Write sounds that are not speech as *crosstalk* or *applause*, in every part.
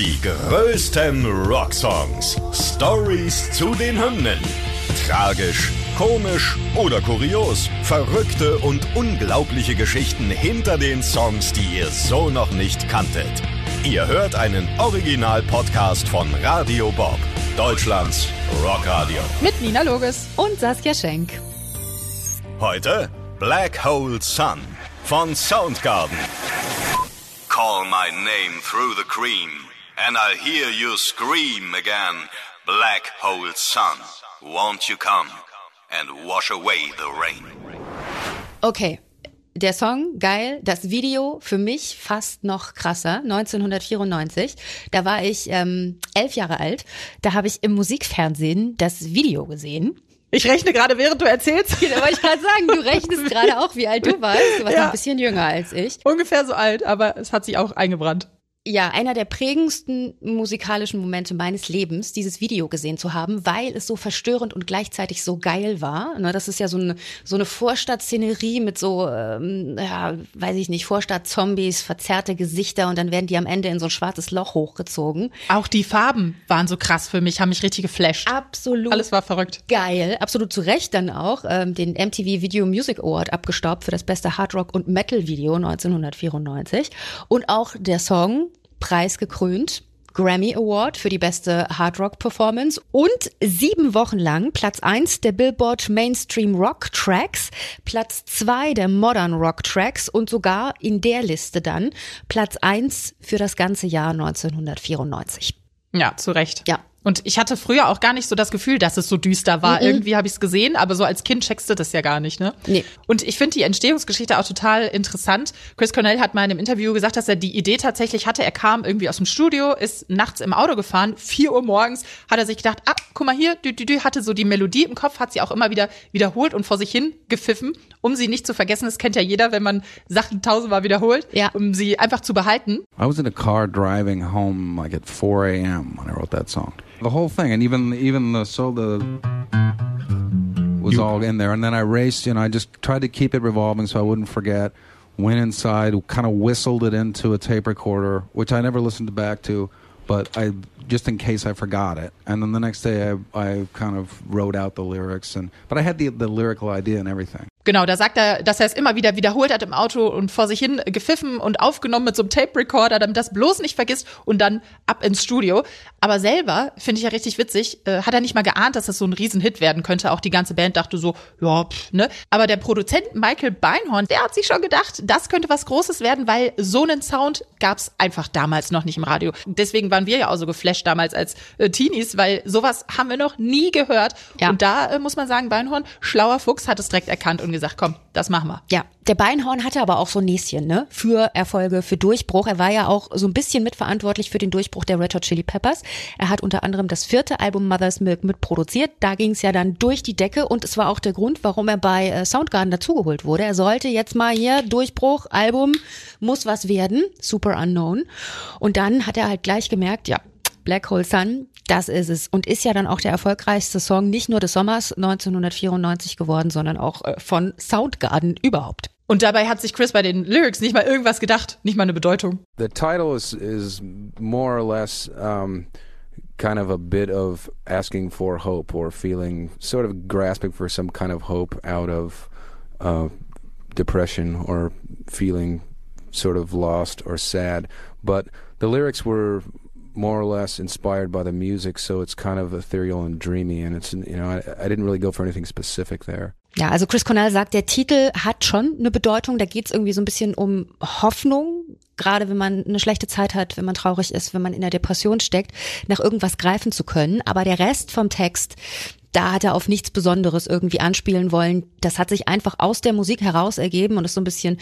Die größten Rocksongs. Stories zu den Hymnen. Tragisch, komisch oder kurios. Verrückte und unglaubliche Geschichten hinter den Songs, die ihr so noch nicht kanntet. Ihr hört einen Original-Podcast von Radio Bob, Deutschlands Rockradio. Mit Nina Loges und Saskia Schenk. Heute Black Hole Sun von Soundgarden. Call my name through the cream, and I'll hear you scream again. Black Hole Sun, won't you come and wash away the rain? Okay. Der Song, geil. Das Video für mich fast noch krasser. 1994. Da war ich ähm, elf Jahre alt. Da habe ich im Musikfernsehen das Video gesehen. Ich rechne gerade, während du erzählst. Da wollte ich gerade sagen, du *laughs* rechnest gerade auch, wie alt du warst. Du warst Ja. ein bisschen jünger als ich. Ungefähr so alt, aber es hat sich auch eingebrannt. Ja, einer der prägendsten musikalischen Momente meines Lebens, dieses Video gesehen zu haben, weil es so verstörend und gleichzeitig so geil war. Ne, das ist ja so eine, so eine Vorstadtszenerie mit so, ähm, ja, weiß ich nicht, Vorstadtzombies, verzerrte Gesichter und dann werden die am Ende in so ein schwarzes Loch hochgezogen. Auch die Farben waren so krass für mich, haben mich richtig geflasht. Absolut. Alles war verrückt. Geil, absolut zu Recht dann auch ähm, den MTV Video Music Award abgestaubt für das beste Hardrock und Metal Video 1994 und auch der Song preisgekrönt Grammy Award für die beste Hardrock Performance und sieben Wochen lang Platz eins der Billboard Mainstream Rock Tracks, Platz zwei der Modern Rock Tracks und sogar in der Liste dann Platz eins für das ganze Jahr 1994. Ja, zu Recht. Ja. Und ich hatte früher auch gar nicht so das Gefühl, dass es so düster war. Irgendwie habe ich es gesehen, aber so als Kind checkst du das ja gar nicht, ne? Nee. Und ich finde die Entstehungsgeschichte auch total interessant. Chris Cornell hat mal in einem Interview gesagt, dass er die Idee tatsächlich hatte. Er kam irgendwie aus dem Studio, ist nachts im Auto gefahren, 4 Uhr morgens, hat er sich gedacht, ah, guck mal hier, dü, dü, dü, hatte so die Melodie im Kopf, hat sie auch immer wieder wiederholt und vor sich hin gepfiffen, um sie nicht zu vergessen. Das kennt ja jeder, wenn man Sachen tausendmal wiederholt, Ja. um sie einfach zu behalten. I was in a car driving home like at 4 a.m. when I wrote that song. The whole thing, and even even the so the was all in there. And then I raced, you know, I just tried to keep it revolving so I wouldn't forget. Went inside, kind of whistled it into a tape recorder, which I never listened back to, but I just in case I forgot it. And then the next day, I I kind of wrote out the lyrics, and but I had the the lyrical idea and everything. Genau, da sagt er, dass er es immer wieder wiederholt hat im Auto und vor sich hin gepfiffen und aufgenommen mit so einem Tape-Recorder, damit das bloß nicht vergisst und dann ab ins Studio. Aber selber, finde ich ja richtig witzig, äh, hat er nicht mal geahnt, dass das so ein Riesenhit werden könnte. Auch die ganze Band dachte so, ja, pff, ne. Aber der Produzent Michael Beinhorn, der hat sich schon gedacht, das könnte was Großes werden, weil so einen Sound gab's einfach damals noch nicht im Radio. Deswegen waren wir ja auch so geflasht damals als äh, Teenies, weil sowas haben wir noch nie gehört. Ja. Und da äh, muss man sagen, Beinhorn, schlauer Fuchs, hat es direkt erkannt und gesagt, komm, das machen wir. Ja, der Beinhorn hatte aber auch so ein Näschen, ne? Für Erfolge, für Durchbruch. Er war ja auch so ein bisschen mitverantwortlich für den Durchbruch der Red Hot Chili Peppers. Er hat unter anderem das vierte Album Mother's Milk mitproduziert. Da ging es ja dann durch die Decke und es war auch der Grund, warum er bei äh, Soundgarden dazugeholt wurde. Er sollte jetzt mal hier Durchbruch, Album, muss was werden, Super Unknown. Und dann hat er halt gleich gemerkt, ja, Black Hole Sun, das ist es. Und ist ja dann auch der erfolgreichste Song nicht nur des Sommers 1994 geworden, sondern auch äh, von Soundgarden überhaupt. Und dabei hat sich Chris bei den Lyrics nicht mal irgendwas gedacht, nicht mal eine Bedeutung. The title is is more or less um, kind of a bit of asking for hope or feeling sort of grasping for some kind of hope out of uh, depression or feeling sort of lost or sad. But the lyrics were more or less inspired by the music, so it's kind of ethereal and dreamy. And it's you know I, I didn't really go for anything specific there. Ja, also Chris Cornell sagt, der Titel hat schon eine Bedeutung. Da geht's irgendwie so ein bisschen um Hoffnung, gerade wenn man eine schlechte Zeit hat, wenn man traurig ist, wenn man in der Depression steckt, nach irgendwas greifen zu können. Aber der Rest vom Text, da hat er auf nichts Besonderes irgendwie anspielen wollen. Das hat sich einfach aus der Musik heraus ergeben und ist so ein bisschen,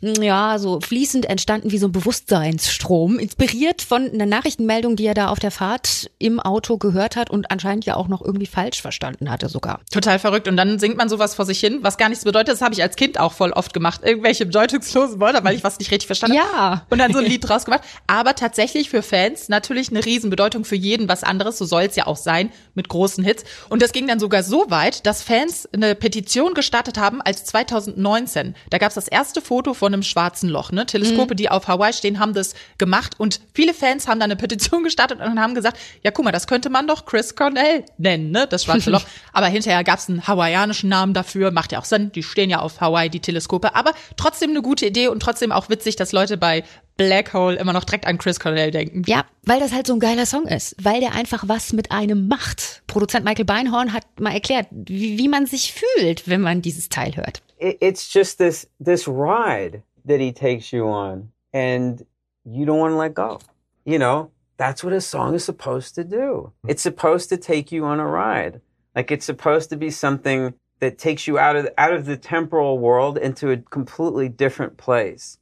ja, so fließend entstanden wie so ein Bewusstseinsstrom, inspiriert von einer Nachrichtenmeldung, die er da auf der Fahrt im Auto gehört hat und anscheinend ja auch noch irgendwie falsch verstanden hatte sogar. Total verrückt. Und dann singt man sowas vor sich hin, was gar nichts bedeutet. Das habe ich als Kind auch voll oft gemacht. Irgendwelche bedeutungslosen Wörter, weil ich was nicht richtig verstanden habe. Ja. Und dann so ein Lied draus gemacht. Aber tatsächlich für Fans natürlich eine Riesenbedeutung für jeden was anderes. So soll es ja auch sein mit großen Hits. Und Und das ging dann sogar so weit, dass Fans eine Petition gestartet haben, als 2019, da gab es das erste Foto von einem schwarzen Loch. Ne? Teleskope, mhm. die auf Hawaii stehen, haben das gemacht und viele Fans haben dann eine Petition *laughs* gestartet und haben gesagt, ja guck mal, das könnte man doch Chris Cornell nennen, ne? das schwarze *laughs* Loch. Aber hinterher gab es einen hawaiianischen Namen dafür, macht ja auch Sinn, die stehen ja auf Hawaii, die Teleskope. Aber trotzdem eine gute Idee und trotzdem auch witzig, dass Leute bei Black Hole immer noch direkt an Chris Cornell denken. Ja, weil das halt so ein geiler Song ist, weil der einfach was mit einem macht. Produzent Michael Beinhorn hat mal erklärt, wie, wie man sich fühlt, wenn man dieses Teil hört. It's just this this ride that he takes you on and you don't want to let go. You know, that's what a song is supposed to do. It's supposed to take you on a ride. Like it's supposed to be something that takes you out of out of the temporal world into a completely different place.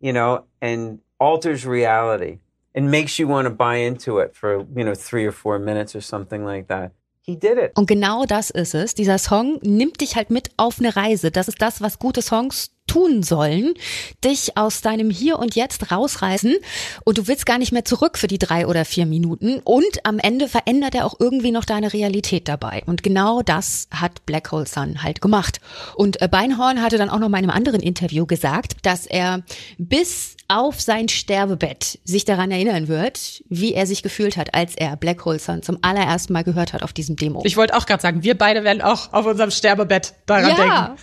You know, and alters reality and makes you want to buy into it for, you know, 3 or 4 minutes or something like that. He did it. Und genau das ist es. Dieser Song nimmt dich halt mit auf eine Reise. Das ist das, was gute Songs tun sollen, dich aus deinem Hier und Jetzt rausreißen und du willst gar nicht mehr zurück für die drei oder vier Minuten und am Ende verändert er auch irgendwie noch deine Realität dabei und genau das hat Black Hole Sun halt gemacht und äh, Beinhorn hatte dann auch noch mal in einem anderen Interview gesagt, dass er bis auf sein Sterbebett sich daran erinnern wird, wie er sich gefühlt hat, als er Black Hole Sun zum allerersten Mal gehört hat auf diesem Demo. Ich wollte auch gerade sagen, wir beide werden auch auf unserem Sterbebett daran ja. denken.